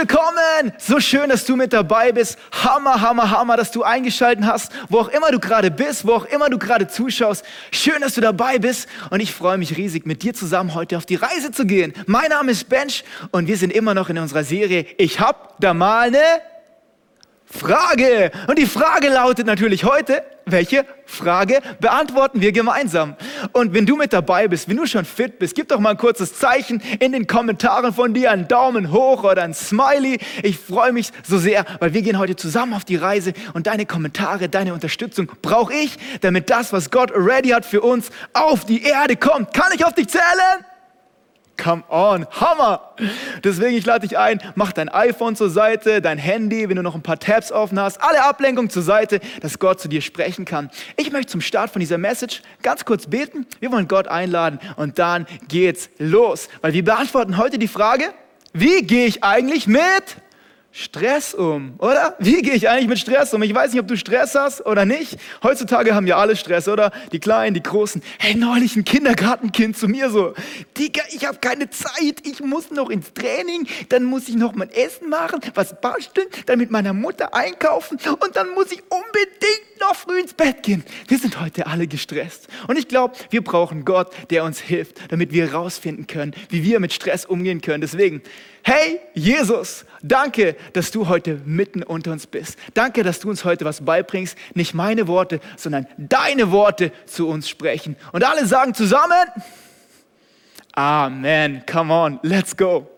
Willkommen! So schön, dass du mit dabei bist. Hammer, hammer, hammer, dass du eingeschaltet hast, wo auch immer du gerade bist, wo auch immer du gerade zuschaust. Schön, dass du dabei bist und ich freue mich riesig, mit dir zusammen heute auf die Reise zu gehen. Mein Name ist Bench und wir sind immer noch in unserer Serie Ich hab da mal eine Frage. Und die Frage lautet natürlich heute, welche Frage beantworten wir gemeinsam? Und wenn du mit dabei bist, wenn du schon fit bist, gib doch mal ein kurzes Zeichen in den Kommentaren von dir, einen Daumen hoch oder ein Smiley. Ich freue mich so sehr, weil wir gehen heute zusammen auf die Reise und deine Kommentare, deine Unterstützung brauche ich, damit das, was Gott ready hat für uns, auf die Erde kommt. Kann ich auf dich zählen? Come on, Hammer! Deswegen, ich lade dich ein, mach dein iPhone zur Seite, dein Handy, wenn du noch ein paar Tabs offen hast, alle Ablenkungen zur Seite, dass Gott zu dir sprechen kann. Ich möchte zum Start von dieser Message ganz kurz beten. Wir wollen Gott einladen und dann geht's los. Weil wir beantworten heute die Frage, wie gehe ich eigentlich mit Stress um, oder? Wie gehe ich eigentlich mit Stress um? Ich weiß nicht, ob du Stress hast oder nicht. Heutzutage haben wir alle Stress, oder? Die Kleinen, die Großen. Hey, neulich ein Kindergartenkind zu mir so. Digga, ich habe keine Zeit. Ich muss noch ins Training. Dann muss ich noch mein Essen machen, was basteln, dann mit meiner Mutter einkaufen und dann muss ich unbedingt noch früh ins Bett gehen. Wir sind heute alle gestresst. Und ich glaube, wir brauchen Gott, der uns hilft, damit wir herausfinden können, wie wir mit Stress umgehen können. Deswegen, hey Jesus, danke, dass du heute mitten unter uns bist. Danke, dass du uns heute was beibringst. Nicht meine Worte, sondern deine Worte zu uns sprechen. Und alle sagen zusammen, Amen. Come on, let's go.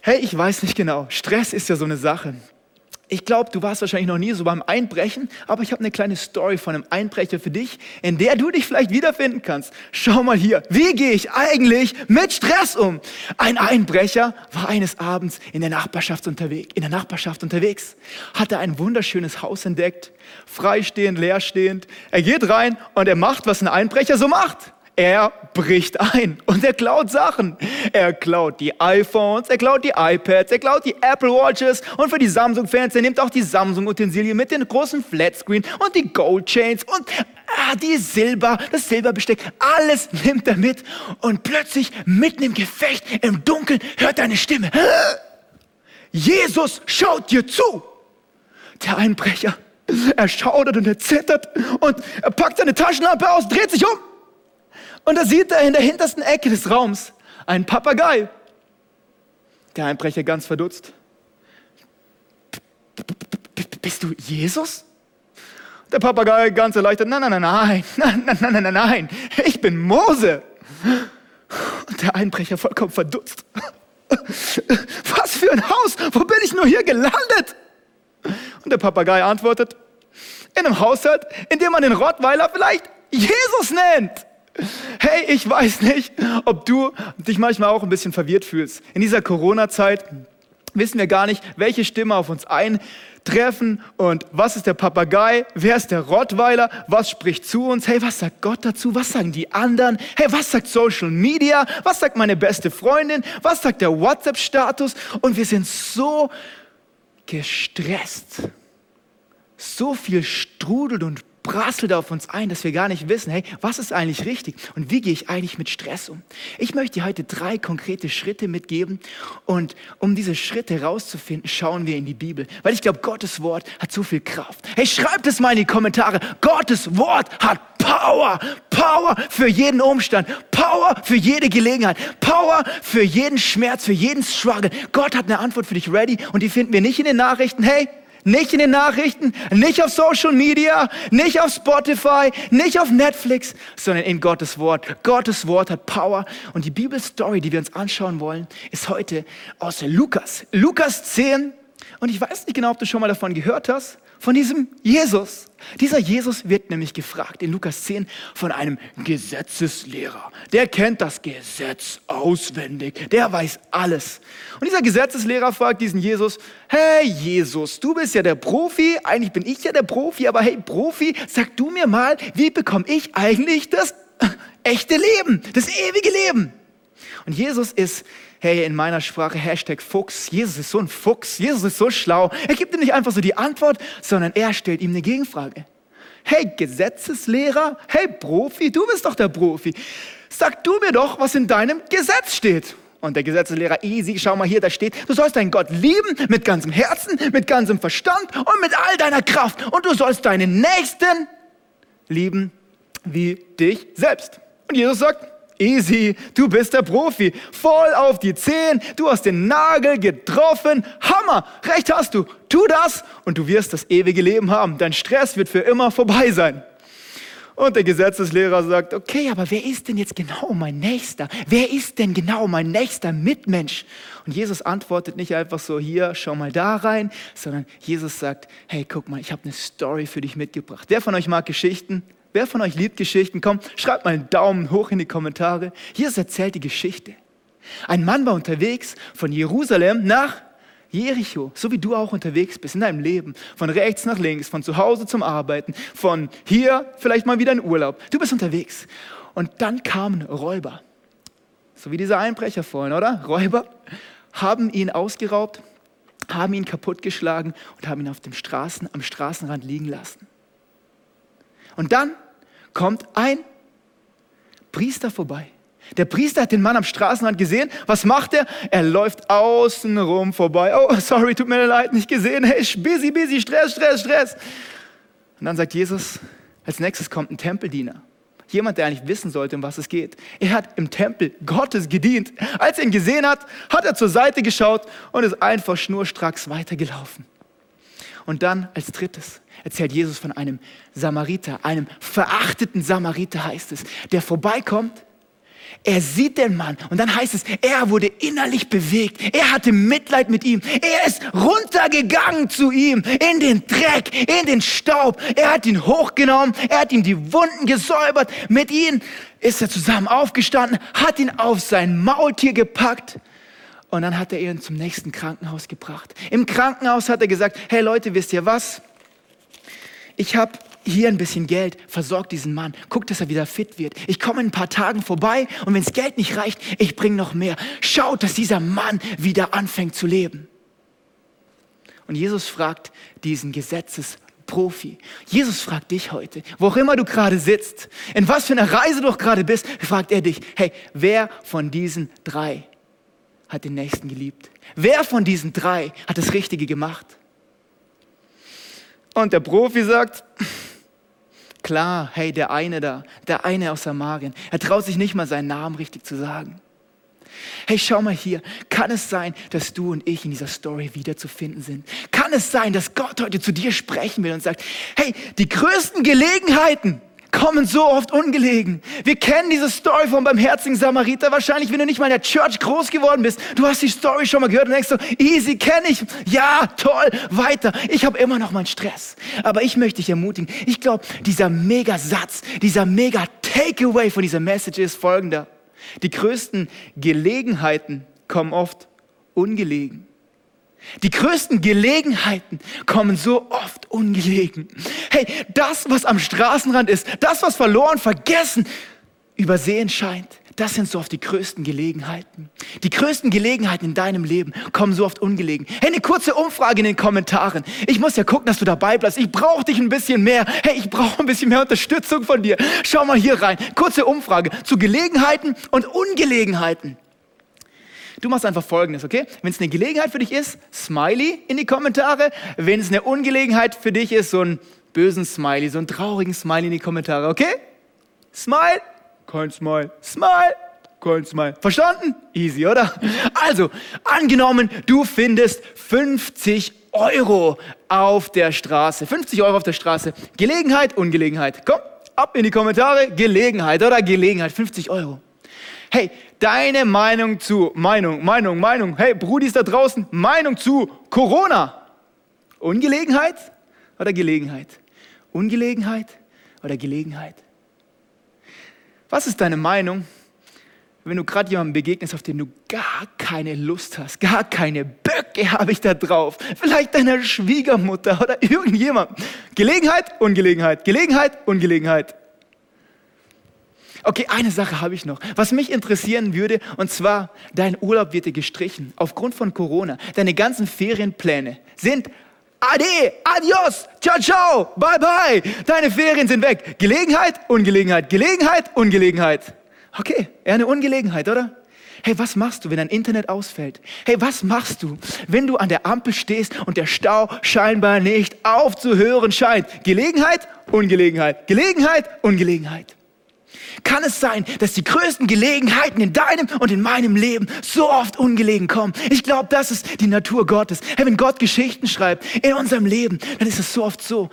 Hey, ich weiß nicht genau. Stress ist ja so eine Sache. Ich glaube, du warst wahrscheinlich noch nie so beim Einbrechen, aber ich habe eine kleine Story von einem Einbrecher für dich, in der du dich vielleicht wiederfinden kannst. Schau mal hier, wie gehe ich eigentlich mit Stress um? Ein Einbrecher war eines Abends in der Nachbarschaft unterwegs, in der Nachbarschaft unterwegs, hatte ein wunderschönes Haus entdeckt, freistehend, leerstehend. Er geht rein und er macht, was ein Einbrecher so macht. Er bricht ein und er klaut Sachen. Er klaut die iPhones, er klaut die iPads, er klaut die Apple Watches und für die Samsung-Fans, er nimmt auch die Samsung-Utensilien mit den großen Flatscreen und die Gold Chains und ah, die Silber, das Silberbesteck, alles nimmt er mit und plötzlich mitten im Gefecht, im Dunkeln, hört er eine Stimme. Jesus schaut dir zu. Der Einbrecher, er schaudert und er zittert und er packt seine Taschenlampe aus, dreht sich um und da sieht er in der hintersten Ecke des Raums einen Papagei. Der Einbrecher ganz verdutzt. Bist du Jesus? Der Papagei ganz erleichtert. Nein, nein, nein, nein, nein, nein, nein, nein, nein. ich bin Mose. Und der Einbrecher vollkommen verdutzt. Was für ein Haus, wo bin ich nur hier gelandet? Und der Papagei antwortet, in einem Haushalt, in dem man den Rottweiler vielleicht Jesus nennt. Hey, ich weiß nicht, ob du dich manchmal auch ein bisschen verwirrt fühlst. In dieser Corona-Zeit wissen wir gar nicht, welche Stimme auf uns eintreffen und was ist der Papagei, wer ist der Rottweiler, was spricht zu uns, hey, was sagt Gott dazu, was sagen die anderen, hey, was sagt Social Media, was sagt meine beste Freundin, was sagt der WhatsApp-Status? Und wir sind so gestresst, so viel strudelt und prasselt auf uns ein, dass wir gar nicht wissen, hey, was ist eigentlich richtig und wie gehe ich eigentlich mit Stress um? Ich möchte dir heute drei konkrete Schritte mitgeben und um diese Schritte herauszufinden, schauen wir in die Bibel, weil ich glaube, Gottes Wort hat so viel Kraft. Hey, schreibt es mal in die Kommentare. Gottes Wort hat Power, Power für jeden Umstand, Power für jede Gelegenheit, Power für jeden Schmerz, für jeden Struggle. Gott hat eine Antwort für dich ready und die finden wir nicht in den Nachrichten. Hey, nicht in den Nachrichten, nicht auf Social Media, nicht auf Spotify, nicht auf Netflix, sondern in Gottes Wort. Gottes Wort hat Power. Und die Bibelstory, die wir uns anschauen wollen, ist heute aus Lukas. Lukas 10. Und ich weiß nicht genau, ob du schon mal davon gehört hast von diesem Jesus. Dieser Jesus wird nämlich gefragt in Lukas 10 von einem Gesetzeslehrer. Der kennt das Gesetz auswendig, der weiß alles. Und dieser Gesetzeslehrer fragt diesen Jesus, hey Jesus, du bist ja der Profi, eigentlich bin ich ja der Profi, aber hey Profi, sag du mir mal, wie bekomme ich eigentlich das echte Leben, das ewige Leben? Und Jesus ist hey, in meiner Sprache Hashtag Fuchs. Jesus ist so ein Fuchs. Jesus ist so schlau. Er gibt ihm nicht einfach so die Antwort, sondern er stellt ihm eine Gegenfrage. Hey, Gesetzeslehrer, hey, Profi, du bist doch der Profi. Sag du mir doch, was in deinem Gesetz steht. Und der Gesetzeslehrer, easy, schau mal hier, da steht, du sollst deinen Gott lieben mit ganzem Herzen, mit ganzem Verstand und mit all deiner Kraft. Und du sollst deinen Nächsten lieben wie dich selbst. Und Jesus sagt, easy, du bist der Profi, voll auf die Zehen, du hast den Nagel getroffen, Hammer, recht hast du, tu das und du wirst das ewige Leben haben. Dein Stress wird für immer vorbei sein. Und der Gesetzeslehrer sagt, okay, aber wer ist denn jetzt genau mein Nächster? Wer ist denn genau mein nächster Mitmensch? Und Jesus antwortet nicht einfach so, hier, schau mal da rein, sondern Jesus sagt, hey, guck mal, ich habe eine Story für dich mitgebracht. Wer von euch mag Geschichten? Wer von euch liebt Geschichten? Komm, schreibt mal einen Daumen hoch in die Kommentare. Jesus erzählt die Geschichte. Ein Mann war unterwegs von Jerusalem nach Jericho, so wie du auch unterwegs bist in deinem Leben, von rechts nach links, von zu Hause zum Arbeiten, von hier vielleicht mal wieder in Urlaub. Du bist unterwegs. Und dann kamen Räuber, so wie dieser Einbrecher vorhin, oder? Räuber haben ihn ausgeraubt, haben ihn kaputtgeschlagen und haben ihn auf dem Straßen, am Straßenrand liegen lassen. Und dann kommt ein Priester vorbei der Priester hat den Mann am Straßenrand gesehen. Was macht er? Er läuft außenrum vorbei. Oh, sorry, tut mir leid, nicht gesehen. Hey, busy, busy, Stress, Stress, Stress. Und dann sagt Jesus, als nächstes kommt ein Tempeldiener. Jemand, der eigentlich wissen sollte, um was es geht. Er hat im Tempel Gottes gedient. Als er ihn gesehen hat, hat er zur Seite geschaut und ist einfach schnurstracks weitergelaufen. Und dann als drittes erzählt Jesus von einem Samariter, einem verachteten Samariter heißt es, der vorbeikommt er sieht den Mann und dann heißt es, er wurde innerlich bewegt. Er hatte Mitleid mit ihm. Er ist runtergegangen zu ihm in den Dreck, in den Staub. Er hat ihn hochgenommen. Er hat ihm die Wunden gesäubert. Mit ihm ist er zusammen aufgestanden, hat ihn auf sein Maultier gepackt. Und dann hat er ihn zum nächsten Krankenhaus gebracht. Im Krankenhaus hat er gesagt, hey Leute, wisst ihr was? Ich habe hier ein bisschen Geld, versorgt diesen Mann, guckt, dass er wieder fit wird. Ich komme in ein paar Tagen vorbei und wenn das Geld nicht reicht, ich bringe noch mehr. Schaut, dass dieser Mann wieder anfängt zu leben. Und Jesus fragt diesen Gesetzesprofi. Jesus fragt dich heute, wo auch immer du gerade sitzt, in was für einer Reise du gerade bist, fragt er dich, hey, wer von diesen drei hat den Nächsten geliebt? Wer von diesen drei hat das Richtige gemacht? Und der Profi sagt, Klar, hey, der eine da, der eine aus Samarien, er traut sich nicht mal seinen Namen richtig zu sagen. Hey, schau mal hier, kann es sein, dass du und ich in dieser Story wiederzufinden sind? Kann es sein, dass Gott heute zu dir sprechen will und sagt, hey, die größten Gelegenheiten, kommen so oft ungelegen. Wir kennen diese Story vom barmherzigen Samariter wahrscheinlich, wenn du nicht mal in der Church groß geworden bist. Du hast die Story schon mal gehört und denkst so, easy, kenne ich. Ja, toll, weiter. Ich habe immer noch meinen Stress. Aber ich möchte dich ermutigen. Ich glaube, dieser Mega-Satz, dieser Mega-Takeaway von dieser Message ist folgender. Die größten Gelegenheiten kommen oft ungelegen. Die größten Gelegenheiten kommen so oft ungelegen. Hey, das, was am Straßenrand ist, das, was verloren, vergessen, übersehen scheint, das sind so oft die größten Gelegenheiten. Die größten Gelegenheiten in deinem Leben kommen so oft ungelegen. Hey, eine kurze Umfrage in den Kommentaren. Ich muss ja gucken, dass du dabei bleibst. Ich brauche dich ein bisschen mehr. Hey, ich brauche ein bisschen mehr Unterstützung von dir. Schau mal hier rein. Kurze Umfrage zu Gelegenheiten und Ungelegenheiten. Du machst einfach Folgendes, okay? Wenn es eine Gelegenheit für dich ist, Smiley in die Kommentare. Wenn es eine Ungelegenheit für dich ist, so einen bösen Smiley, so einen traurigen Smiley in die Kommentare, okay? Smile, kein Smile. Smile, kein Smile. Verstanden? Easy, oder? Also, angenommen, du findest 50 Euro auf der Straße. 50 Euro auf der Straße. Gelegenheit, Ungelegenheit. Komm, ab in die Kommentare. Gelegenheit oder Gelegenheit. 50 Euro. Hey, deine Meinung zu Meinung, Meinung, Meinung. Hey, Brudis da draußen, Meinung zu Corona. Ungelegenheit oder Gelegenheit? Ungelegenheit oder Gelegenheit? Was ist deine Meinung, wenn du gerade jemandem begegnest, auf den du gar keine Lust hast, gar keine Böcke habe ich da drauf, vielleicht deiner Schwiegermutter oder irgendjemand. Gelegenheit, Ungelegenheit, Gelegenheit, Ungelegenheit. Okay, eine Sache habe ich noch, was mich interessieren würde, und zwar, dein Urlaub wird dir gestrichen aufgrund von Corona. Deine ganzen Ferienpläne sind Ade, adios, ciao, ciao, bye, bye. Deine Ferien sind weg. Gelegenheit, Ungelegenheit, Gelegenheit, Ungelegenheit. Okay, eher eine Ungelegenheit, oder? Hey, was machst du, wenn dein Internet ausfällt? Hey, was machst du, wenn du an der Ampel stehst und der Stau scheinbar nicht aufzuhören scheint? Gelegenheit, Ungelegenheit, Gelegenheit, Ungelegenheit. Kann es sein, dass die größten Gelegenheiten in deinem und in meinem Leben so oft ungelegen kommen? Ich glaube, das ist die Natur Gottes. Hey, wenn Gott Geschichten schreibt in unserem Leben, dann ist es so oft so,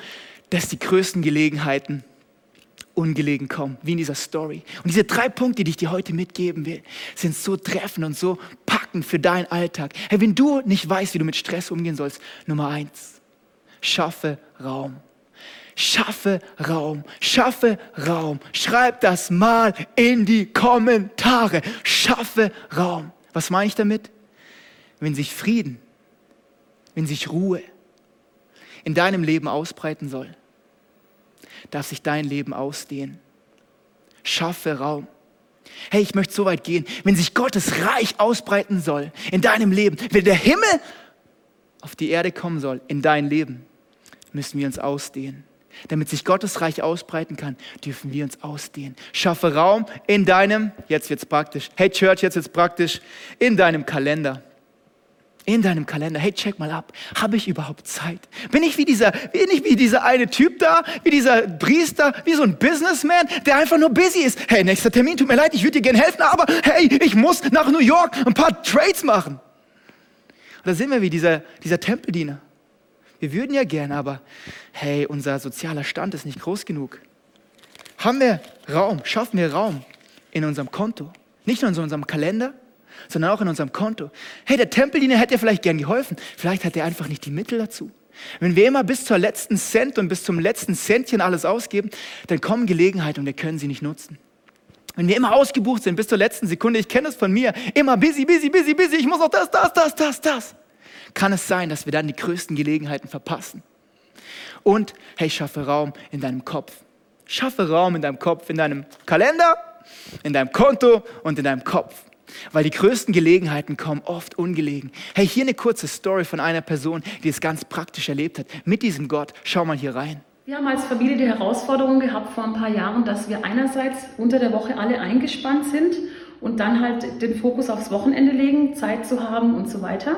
dass die größten Gelegenheiten ungelegen kommen, wie in dieser Story. Und diese drei Punkte, die ich dir heute mitgeben will, sind so treffend und so packend für deinen Alltag. Hey, wenn du nicht weißt, wie du mit Stress umgehen sollst, Nummer eins, schaffe Raum. Schaffe Raum, schaffe Raum. Schreib das mal in die Kommentare. Schaffe Raum. Was meine ich damit? Wenn sich Frieden, wenn sich Ruhe in deinem Leben ausbreiten soll, darf sich dein Leben ausdehnen. Schaffe Raum. Hey, ich möchte so weit gehen, wenn sich Gottes Reich ausbreiten soll in deinem Leben, wenn der Himmel auf die Erde kommen soll in dein Leben, müssen wir uns ausdehnen. Damit sich Gottes Reich ausbreiten kann, dürfen wir uns ausdehnen. Schaffe Raum in deinem, jetzt wird's praktisch, hey Church, jetzt wird's praktisch, in deinem Kalender in deinem Kalender, hey, check mal ab, habe ich überhaupt Zeit? Bin ich wie dieser, bin ich wie dieser eine Typ da, wie dieser Priester, wie so ein Businessman, der einfach nur busy ist? Hey, nächster Termin, tut mir leid, ich würde dir gerne helfen, aber hey, ich muss nach New York ein paar Trades machen. Und da sind wir wie dieser, dieser Tempeldiener. Wir würden ja gerne, aber hey, unser sozialer Stand ist nicht groß genug. Haben wir Raum, schaffen wir Raum in unserem Konto, nicht nur in unserem Kalender, sondern auch in unserem Konto. Hey, der Tempeldiener hätte dir vielleicht gern geholfen. Vielleicht hat er einfach nicht die Mittel dazu. Wenn wir immer bis zur letzten Cent und bis zum letzten Centchen alles ausgeben, dann kommen Gelegenheiten und wir können sie nicht nutzen. Wenn wir immer ausgebucht sind bis zur letzten Sekunde, ich kenne es von mir, immer busy, busy, busy, busy, ich muss noch das, das, das, das, das, kann es sein, dass wir dann die größten Gelegenheiten verpassen. Und hey, schaffe Raum in deinem Kopf. Schaffe Raum in deinem Kopf, in deinem Kalender, in deinem Konto und in deinem Kopf. Weil die größten Gelegenheiten kommen oft ungelegen. Hey, hier eine kurze Story von einer Person, die es ganz praktisch erlebt hat. Mit diesem Gott. Schau mal hier rein. Wir haben als Familie die Herausforderung gehabt vor ein paar Jahren, dass wir einerseits unter der Woche alle eingespannt sind und dann halt den Fokus aufs Wochenende legen, Zeit zu haben und so weiter.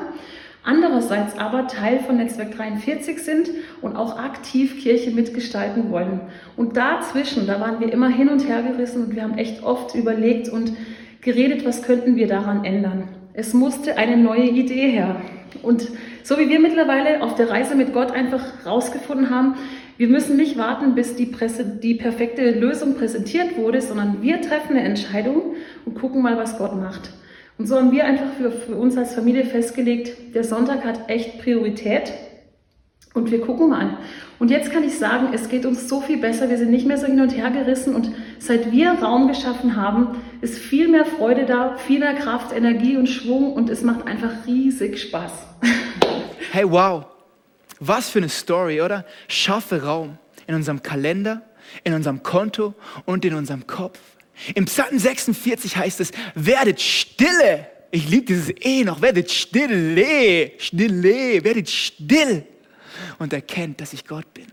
Andererseits aber Teil von Netzwerk 43 sind und auch aktiv Kirche mitgestalten wollen. Und dazwischen, da waren wir immer hin und her gerissen und wir haben echt oft überlegt und geredet, was könnten wir daran ändern. Es musste eine neue Idee her. Und so wie wir mittlerweile auf der Reise mit Gott einfach rausgefunden haben, wir müssen nicht warten, bis die, Presse, die perfekte Lösung präsentiert wurde, sondern wir treffen eine Entscheidung und gucken mal, was Gott macht. Und so haben wir einfach für, für uns als Familie festgelegt, der Sonntag hat echt Priorität und wir gucken mal. Und jetzt kann ich sagen, es geht uns so viel besser. Wir sind nicht mehr so hin und her gerissen. Und seit wir Raum geschaffen haben, ist viel mehr Freude da, viel mehr Kraft, Energie und Schwung. Und es macht einfach riesig Spaß. Hey, wow. Was für eine Story, oder? Schaffe Raum in unserem Kalender, in unserem Konto und in unserem Kopf. Im Psalm 46 heißt es, werdet stille. Ich liebe dieses E noch, werdet stille, stille, werdet still und erkennt, dass ich Gott bin.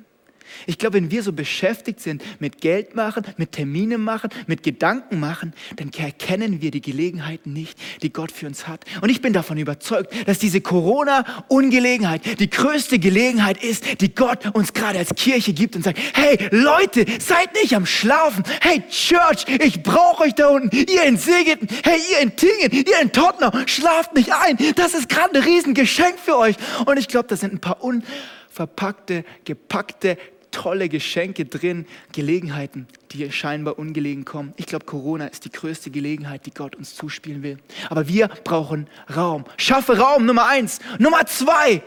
Ich glaube, wenn wir so beschäftigt sind mit Geld machen, mit Termine machen, mit Gedanken machen, dann erkennen wir die Gelegenheiten nicht, die Gott für uns hat. Und ich bin davon überzeugt, dass diese Corona-Ungelegenheit die größte Gelegenheit ist, die Gott uns gerade als Kirche gibt und sagt, hey Leute, seid nicht am Schlafen. Hey Church, ich brauche euch da unten. Ihr in Segeten, hey ihr in Tingen, ihr in Tottenau, schlaft nicht ein. Das ist gerade ein Riesengeschenk für euch. Und ich glaube, das sind ein paar unverpackte, gepackte tolle Geschenke drin, Gelegenheiten, die scheinbar ungelegen kommen. Ich glaube, Corona ist die größte Gelegenheit, die Gott uns zuspielen will. Aber wir brauchen Raum. Schaffe Raum, Nummer eins. Nummer zwei,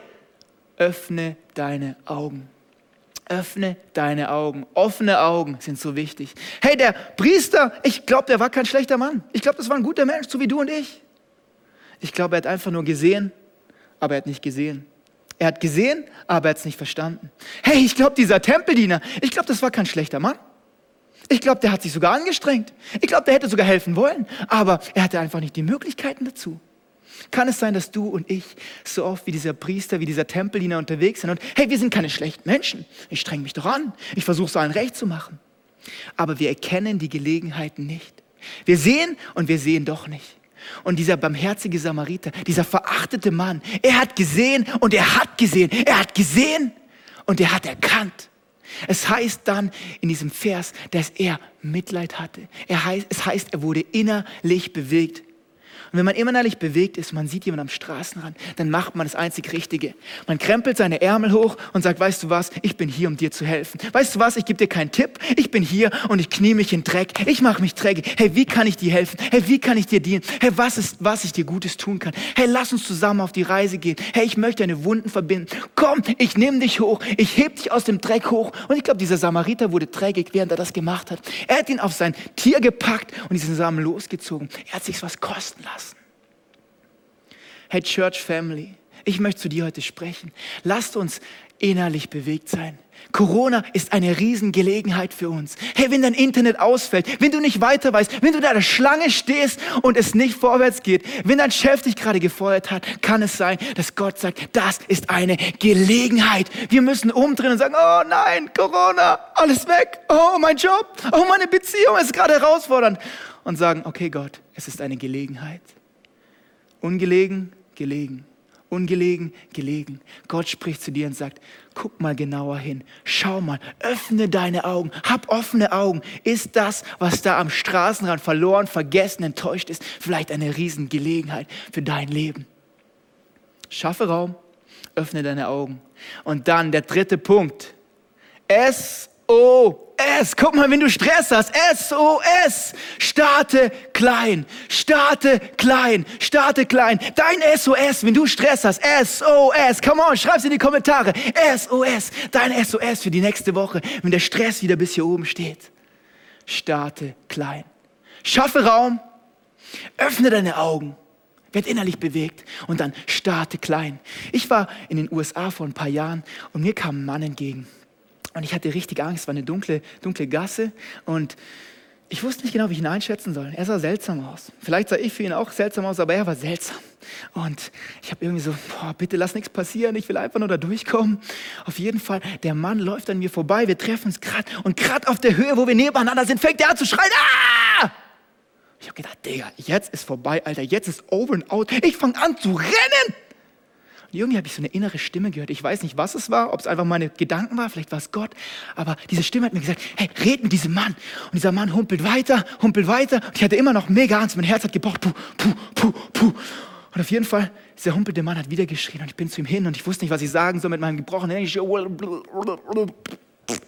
öffne deine Augen. Öffne deine Augen. Offene Augen sind so wichtig. Hey, der Priester, ich glaube, der war kein schlechter Mann. Ich glaube, das war ein guter Mensch, so wie du und ich. Ich glaube, er hat einfach nur gesehen, aber er hat nicht gesehen. Er hat gesehen, aber er hat es nicht verstanden. Hey, ich glaube, dieser Tempeldiener, ich glaube, das war kein schlechter Mann. Ich glaube, der hat sich sogar angestrengt. Ich glaube, der hätte sogar helfen wollen, aber er hatte einfach nicht die Möglichkeiten dazu. Kann es sein, dass du und ich so oft wie dieser Priester, wie dieser Tempeldiener unterwegs sind und hey, wir sind keine schlechten Menschen. Ich streng mich doch an. Ich versuche es allen recht zu machen. Aber wir erkennen die Gelegenheiten nicht. Wir sehen und wir sehen doch nicht. Und dieser barmherzige Samariter, dieser verachtete Mann, er hat gesehen und er hat gesehen, er hat gesehen und er hat erkannt. Es heißt dann in diesem Vers, dass er Mitleid hatte. Er heißt, es heißt, er wurde innerlich bewegt. Und wenn man innerlich bewegt ist, man sieht jemanden am Straßenrand, dann macht man das einzig Richtige. Man krempelt seine Ärmel hoch und sagt, weißt du was, ich bin hier, um dir zu helfen. Weißt du was, ich gebe dir keinen Tipp, ich bin hier und ich knie mich in Dreck, ich mache mich dreckig. Hey, wie kann ich dir helfen? Hey, wie kann ich dir dienen? Hey, was ist, was ich dir Gutes tun kann? Hey, lass uns zusammen auf die Reise gehen. Hey, ich möchte deine Wunden verbinden. Komm, ich nehme dich hoch, ich heb dich aus dem Dreck hoch. Und ich glaube, dieser Samariter wurde dreckig, während er das gemacht hat. Er hat ihn auf sein Tier gepackt und diesen Samen losgezogen. Er hat sich was kosten lassen. Hey Church Family, ich möchte zu dir heute sprechen. Lasst uns innerlich bewegt sein. Corona ist eine Riesengelegenheit für uns. Hey, wenn dein Internet ausfällt, wenn du nicht weiter weißt, wenn du da in der Schlange stehst und es nicht vorwärts geht, wenn dein Chef dich gerade gefeuert hat, kann es sein, dass Gott sagt, das ist eine Gelegenheit. Wir müssen umdrehen und sagen, oh nein, Corona, alles weg. Oh, mein Job, oh, meine Beziehung ist gerade herausfordernd. Und sagen, okay Gott, es ist eine Gelegenheit. Ungelegen, gelegen. Ungelegen, gelegen. Gott spricht zu dir und sagt, guck mal genauer hin, schau mal, öffne deine Augen, hab offene Augen. Ist das, was da am Straßenrand verloren, vergessen, enttäuscht ist, vielleicht eine Riesengelegenheit für dein Leben? Schaffe Raum, öffne deine Augen. Und dann der dritte Punkt. Es SOS. Guck mal, wenn du Stress hast. SOS. Starte klein. Starte klein. Starte klein. Dein SOS, wenn du Stress hast. SOS. Come on, schreib's in die Kommentare. SOS. Dein SOS für die nächste Woche, wenn der Stress wieder bis hier oben steht. Starte klein. Schaffe Raum. Öffne deine Augen. Werd innerlich bewegt und dann starte klein. Ich war in den USA vor ein paar Jahren und mir kam ein Mann entgegen. Und ich hatte richtig Angst, es war eine dunkle, dunkle Gasse und ich wusste nicht genau, wie ich ihn einschätzen soll. Er sah seltsam aus. Vielleicht sah ich für ihn auch seltsam aus, aber er war seltsam. Und ich habe irgendwie so, boah, bitte lass nichts passieren, ich will einfach nur da durchkommen. Auf jeden Fall, der Mann läuft an mir vorbei, wir treffen uns gerade und gerade auf der Höhe, wo wir nebeneinander sind, fängt er an zu schreien. Ah! Ich habe gedacht, Digga, jetzt ist vorbei, Alter, jetzt ist over and out. Ich fange an zu rennen irgendwie habe ich so eine innere Stimme gehört. Ich weiß nicht, was es war, ob es einfach meine Gedanken war, vielleicht war es Gott. Aber diese Stimme hat mir gesagt, hey, red mit diesem Mann. Und dieser Mann humpelt weiter, humpelt weiter. Und ich hatte immer noch mega Angst. Mein Herz hat gepocht. Puh, puh, puh, puh. Und auf jeden Fall, dieser humpelte Mann hat wieder geschrien. Und ich bin zu ihm hin und ich wusste nicht, was ich sagen soll mit meinem gebrochenen Englisch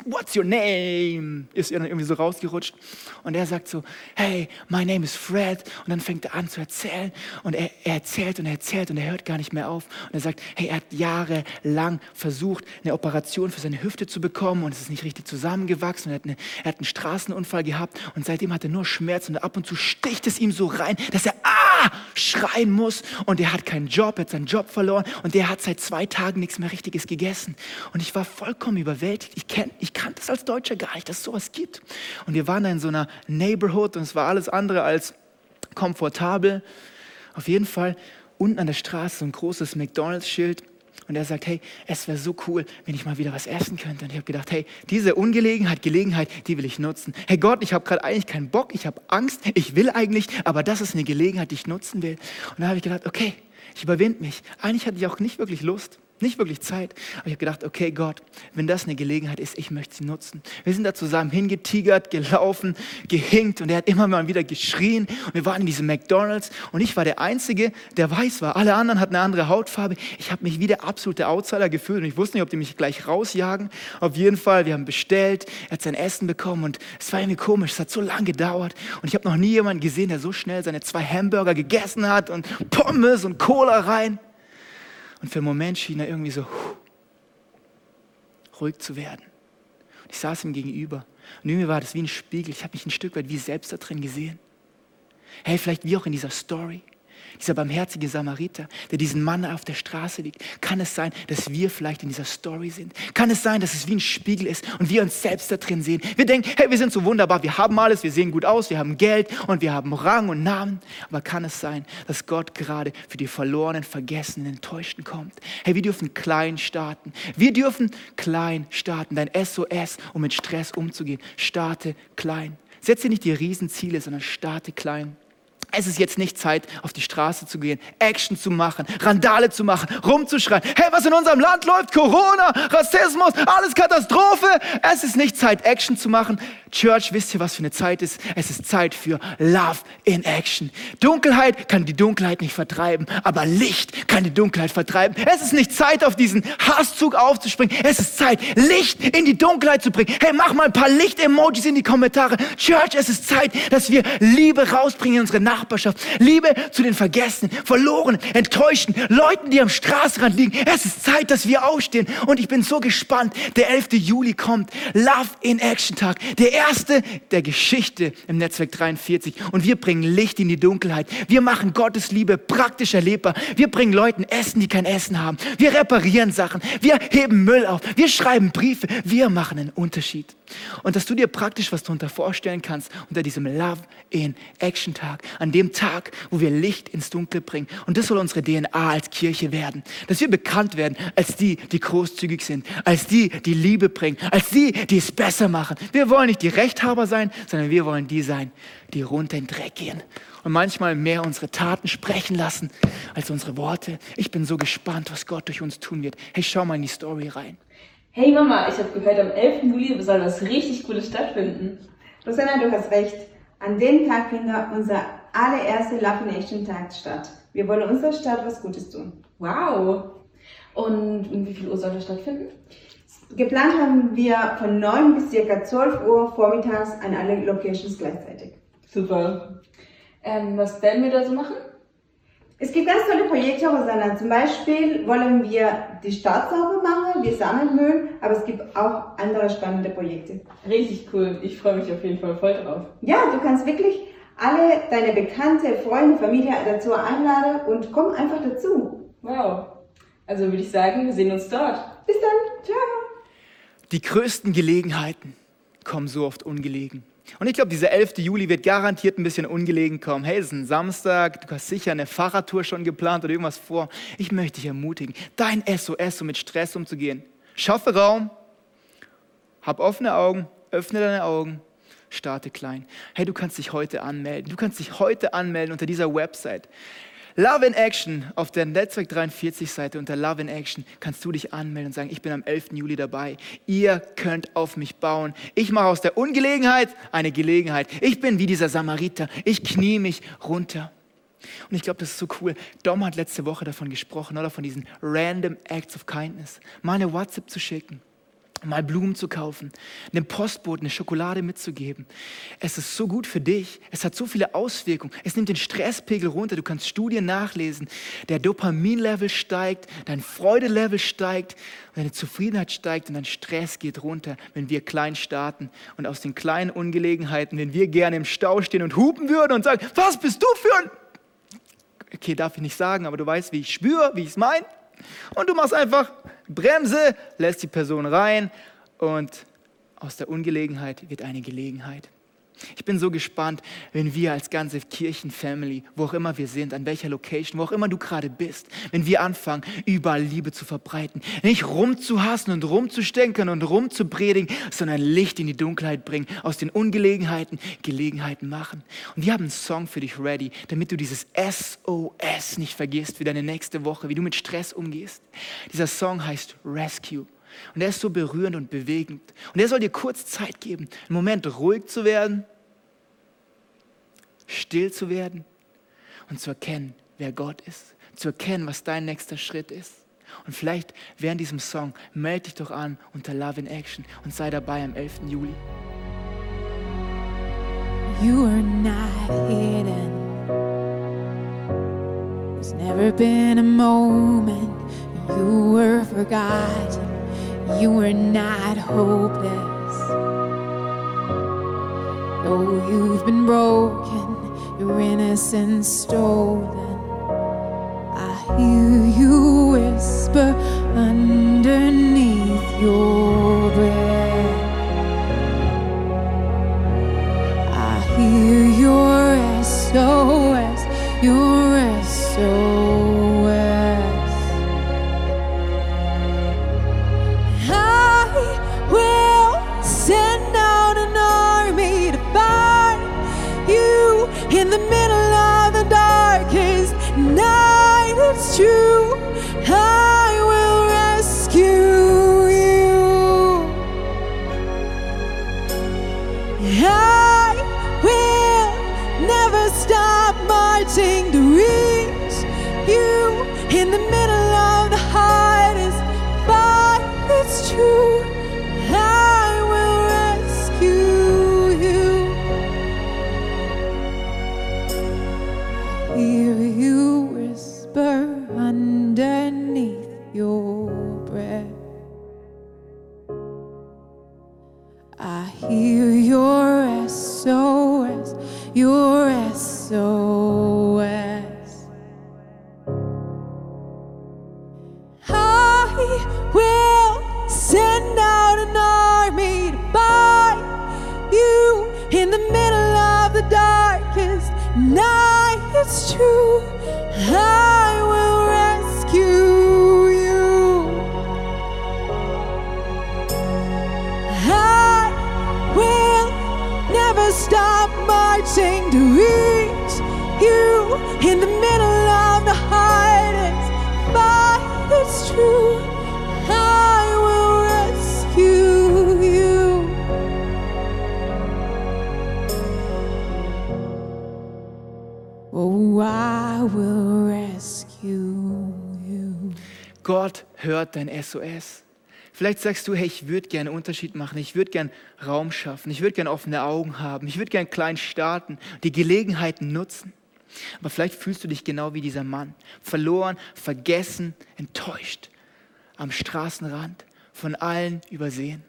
what's your name? Ist ihr dann irgendwie so rausgerutscht. Und er sagt so, hey, my name is Fred. Und dann fängt er an zu erzählen. Und er, er erzählt und er erzählt und er hört gar nicht mehr auf. Und er sagt, hey, er hat jahrelang versucht, eine Operation für seine Hüfte zu bekommen und es ist nicht richtig zusammengewachsen. Und er hat, eine, er hat einen Straßenunfall gehabt und seitdem hat er nur Schmerz und ab und zu sticht es ihm so rein, dass er ah schreien muss. Und er hat keinen Job, er hat seinen Job verloren und der hat seit zwei Tagen nichts mehr Richtiges gegessen. Und ich war vollkommen überwältigt. Ich kenne kenn, ich kannte es als Deutscher gar nicht, dass es sowas gibt. Und wir waren da in so einer Neighborhood und es war alles andere als komfortabel. Auf jeden Fall unten an der Straße so ein großes McDonalds-Schild. Und er sagt, hey, es wäre so cool, wenn ich mal wieder was essen könnte. Und ich habe gedacht, hey, diese Ungelegenheit, Gelegenheit, die will ich nutzen. Hey Gott, ich habe gerade eigentlich keinen Bock, ich habe Angst, ich will eigentlich, aber das ist eine Gelegenheit, die ich nutzen will. Und da habe ich gedacht, okay, ich überwinde mich. Eigentlich hatte ich auch nicht wirklich Lust. Nicht wirklich Zeit. Aber ich habe gedacht, okay Gott, wenn das eine Gelegenheit ist, ich möchte sie nutzen. Wir sind da zusammen hingetigert, gelaufen, gehinkt und er hat immer mal wieder geschrien. Und wir waren in diesem McDonalds und ich war der Einzige, der weiß war. Alle anderen hatten eine andere Hautfarbe. Ich habe mich wie der absolute Outsider gefühlt und ich wusste nicht, ob die mich gleich rausjagen. Auf jeden Fall, wir haben bestellt, er hat sein Essen bekommen und es war irgendwie komisch. Es hat so lange gedauert und ich habe noch nie jemanden gesehen, der so schnell seine zwei Hamburger gegessen hat und Pommes und Cola rein. Und für einen Moment schien er irgendwie so ruhig zu werden. Und ich saß ihm gegenüber. Und irgendwie war das wie ein Spiegel. Ich habe mich ein Stück weit wie selbst da drin gesehen. Hey, vielleicht wie auch in dieser Story dieser barmherzige Samariter, der diesen Mann auf der Straße liegt, kann es sein, dass wir vielleicht in dieser Story sind? Kann es sein, dass es wie ein Spiegel ist und wir uns selbst da drin sehen? Wir denken, hey, wir sind so wunderbar, wir haben alles, wir sehen gut aus, wir haben Geld und wir haben Rang und Namen. Aber kann es sein, dass Gott gerade für die verlorenen, vergessenen, enttäuschten kommt? Hey, wir dürfen klein starten. Wir dürfen klein starten. Dein SOS, um mit Stress umzugehen. Starte klein. Setze nicht die Riesenziele, sondern starte klein. Es ist jetzt nicht Zeit, auf die Straße zu gehen, Action zu machen, Randale zu machen, rumzuschreien. Hey, was in unserem Land läuft? Corona, Rassismus, alles Katastrophe. Es ist nicht Zeit, Action zu machen. Church, wisst ihr, was für eine Zeit ist? Es ist Zeit für Love in Action. Dunkelheit kann die Dunkelheit nicht vertreiben, aber Licht kann die Dunkelheit vertreiben. Es ist nicht Zeit, auf diesen Hasszug aufzuspringen. Es ist Zeit, Licht in die Dunkelheit zu bringen. Hey, mach mal ein paar Licht-Emojis in die Kommentare. Church, es ist Zeit, dass wir Liebe rausbringen in unsere Nachbarschaft. Liebe zu den Vergessenen, Verlorenen, Enttäuschten, Leuten, die am Straßenrand liegen. Es ist Zeit, dass wir aufstehen. Und ich bin so gespannt. Der 11. Juli kommt. Love in Action Tag. Der erste der Geschichte im Netzwerk 43. Und wir bringen Licht in die Dunkelheit. Wir machen Gottes Liebe praktisch erlebbar. Wir bringen Leuten Essen, die kein Essen haben. Wir reparieren Sachen. Wir heben Müll auf. Wir schreiben Briefe. Wir machen einen Unterschied. Und dass du dir praktisch was darunter vorstellen kannst unter diesem Love in Action Tag, an dem Tag, wo wir Licht ins Dunkel bringen. Und das soll unsere DNA als Kirche werden. Dass wir bekannt werden als die, die großzügig sind, als die, die Liebe bringen, als die, die es besser machen. Wir wollen nicht die Rechthaber sein, sondern wir wollen die sein, die runter in den Dreck gehen und manchmal mehr unsere Taten sprechen lassen als unsere Worte. Ich bin so gespannt, was Gott durch uns tun wird. Hey, schau mal in die Story rein. Hey Mama, ich habe gehört, am 11. Juli soll was richtig Cooles stattfinden. Rosanna, du hast recht. An dem Tag findet unser allererster Love Nation Tag statt. Wir wollen unserer Stadt was Gutes tun. Wow. Und um wie viel Uhr soll das stattfinden? Geplant haben wir von 9 bis ca. 12 Uhr vormittags an alle Locations gleichzeitig. Super. Ähm, was werden wir da so machen? Es gibt ganz tolle Projekte, Rosanna. Zum Beispiel wollen wir die Stadt sauber machen, wir sammeln Müll, aber es gibt auch andere spannende Projekte. Richtig cool. Ich freue mich auf jeden Fall voll drauf. Ja, du kannst wirklich alle deine Bekannte, Freunde, Familie dazu einladen und komm einfach dazu. Wow. Also würde ich sagen, wir sehen uns dort. Bis dann. Ciao. Die größten Gelegenheiten kommen so oft ungelegen. Und ich glaube, dieser 11. Juli wird garantiert ein bisschen ungelegen kommen. Hey, es ist ein Samstag, du hast sicher eine Fahrradtour schon geplant oder irgendwas vor. Ich möchte dich ermutigen, dein SOS, um mit Stress umzugehen. Schaffe Raum, hab offene Augen, öffne deine Augen, starte klein. Hey, du kannst dich heute anmelden. Du kannst dich heute anmelden unter dieser Website. Love in Action auf der Netzwerk 43 Seite unter Love in Action kannst du dich anmelden und sagen, ich bin am 11. Juli dabei. Ihr könnt auf mich bauen. Ich mache aus der Ungelegenheit eine Gelegenheit. Ich bin wie dieser Samariter. Ich knie mich runter. Und ich glaube, das ist so cool. Dom hat letzte Woche davon gesprochen, oder von diesen random acts of kindness. Mal eine WhatsApp zu schicken mal Blumen zu kaufen, einem Postboten eine Schokolade mitzugeben. Es ist so gut für dich. Es hat so viele Auswirkungen. Es nimmt den Stresspegel runter. Du kannst Studien nachlesen. Der Dopaminlevel steigt, dein Freudelevel steigt, deine Zufriedenheit steigt und dein Stress geht runter, wenn wir klein starten und aus den kleinen Ungelegenheiten, wenn wir gerne im Stau stehen und hupen würden und sagen, was bist du für ein... Okay, darf ich nicht sagen, aber du weißt, wie ich spüre, wie ich es meine. Und du machst einfach Bremse, lässt die Person rein und aus der Ungelegenheit wird eine Gelegenheit. Ich bin so gespannt, wenn wir als ganze Kirchenfamily, wo auch immer wir sind, an welcher Location, wo auch immer du gerade bist, wenn wir anfangen, überall Liebe zu verbreiten, nicht rumzuhassen und rumzustenken und rumzupredigen, sondern Licht in die Dunkelheit bringen, aus den Ungelegenheiten Gelegenheiten machen. Und wir haben einen Song für dich ready, damit du dieses SOS nicht vergisst für deine nächste Woche, wie du mit Stress umgehst. Dieser Song heißt Rescue. Und er ist so berührend und bewegend. Und er soll dir kurz Zeit geben, einen Moment ruhig zu werden, still zu werden und zu erkennen, wer Gott ist, zu erkennen, was dein nächster Schritt ist. Und vielleicht während diesem Song melde dich doch an unter Love in Action und sei dabei am 11. Juli. You are not hidden. There's never been a moment you were forgotten. You were not hopeless. Though you've been broken, your innocence stolen. I hear you whisper underneath your Yeah. Stop marching to reach you in the middle of the hardest fight. It's true. I will rescue you. Oh, I will rescue you. Gott hört dein SOS. Vielleicht sagst du, hey, ich würde gerne Unterschied machen, ich würde gerne Raum schaffen, ich würde gerne offene Augen haben, ich würde gerne klein starten, die Gelegenheiten nutzen. Aber vielleicht fühlst du dich genau wie dieser Mann, verloren, vergessen, enttäuscht, am Straßenrand, von allen übersehen.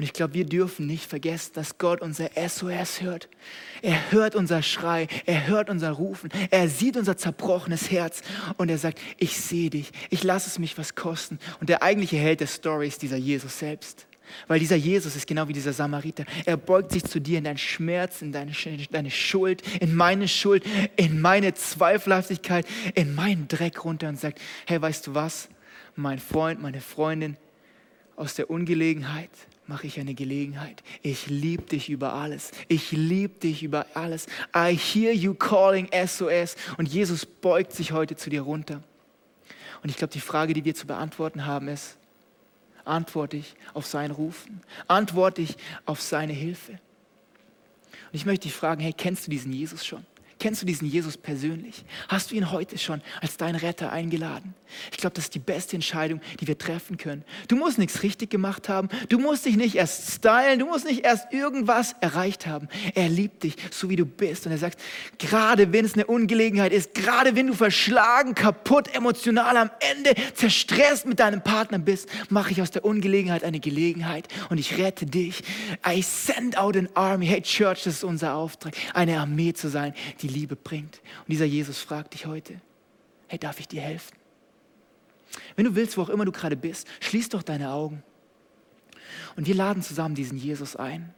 Und ich glaube, wir dürfen nicht vergessen, dass Gott unser SOS hört. Er hört unser Schrei, er hört unser Rufen, er sieht unser zerbrochenes Herz und er sagt, ich sehe dich, ich lasse es mich was kosten. Und der eigentliche Held der Story ist dieser Jesus selbst. Weil dieser Jesus ist genau wie dieser Samariter. Er beugt sich zu dir in deinen Schmerz, in deine, deine Schuld, in meine Schuld, in meine Zweifelhaftigkeit, in meinen Dreck runter und sagt, hey, weißt du was? Mein Freund, meine Freundin, aus der Ungelegenheit mache ich eine Gelegenheit. Ich liebe dich über alles. Ich liebe dich über alles. I hear you calling SOS. Und Jesus beugt sich heute zu dir runter. Und ich glaube, die Frage, die wir zu beantworten haben, ist, antworte ich auf sein Rufen? Antworte ich auf seine Hilfe? Und ich möchte dich fragen, hey, kennst du diesen Jesus schon? Kennst du diesen Jesus persönlich? Hast du ihn heute schon als deinen Retter eingeladen? Ich glaube, das ist die beste Entscheidung, die wir treffen können. Du musst nichts richtig gemacht haben. Du musst dich nicht erst stylen. Du musst nicht erst irgendwas erreicht haben. Er liebt dich, so wie du bist. Und er sagt, gerade wenn es eine Ungelegenheit ist, gerade wenn du verschlagen, kaputt, emotional am Ende, zerstresst mit deinem Partner bist, mache ich aus der Ungelegenheit eine Gelegenheit und ich rette dich. I send out an army. Hey Church, das ist unser Auftrag, eine Armee zu sein, die Liebe bringt. Und dieser Jesus fragt dich heute, hey, darf ich dir helfen? Wenn du willst, wo auch immer du gerade bist, schließ doch deine Augen. Und wir laden zusammen diesen Jesus ein.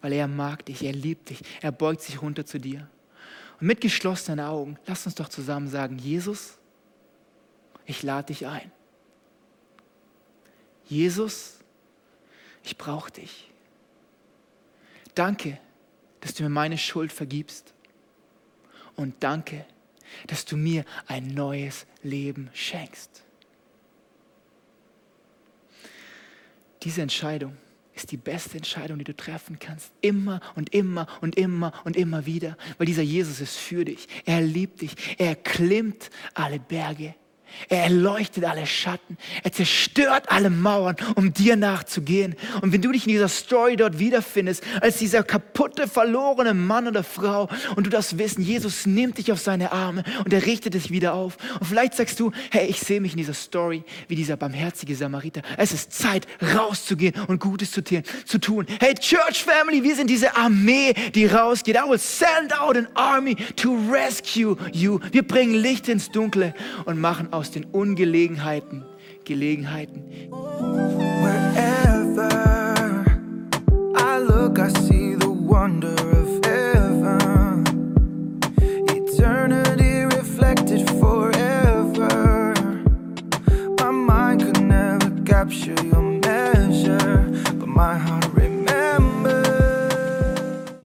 Weil er mag dich, er liebt dich, er beugt sich runter zu dir. Und mit geschlossenen Augen, lass uns doch zusammen sagen, Jesus, ich lade dich ein. Jesus, ich brauche dich. Danke, dass du mir meine Schuld vergibst. Und danke, dass du mir ein neues Leben schenkst. Diese Entscheidung ist die beste Entscheidung, die du treffen kannst. Immer und immer und immer und immer wieder. Weil dieser Jesus ist für dich. Er liebt dich. Er klimmt alle Berge. Er erleuchtet alle Schatten. Er zerstört alle Mauern, um dir nachzugehen. Und wenn du dich in dieser Story dort wiederfindest, als dieser kaputte, verlorene Mann oder Frau, und du das wissen, Jesus nimmt dich auf seine Arme und er richtet dich wieder auf. Und vielleicht sagst du, hey, ich sehe mich in dieser Story wie dieser barmherzige Samariter. Es ist Zeit, rauszugehen und Gutes zu tun. Hey, Church Family, wir sind diese Armee, die rausgeht. I will send out an army to rescue you. Wir bringen Licht ins Dunkle und machen aus den Ungelegenheiten Gelegenheiten. Wherever I look, I see the wonder of heaven. Eternity reflected forever. My mind could never capture you.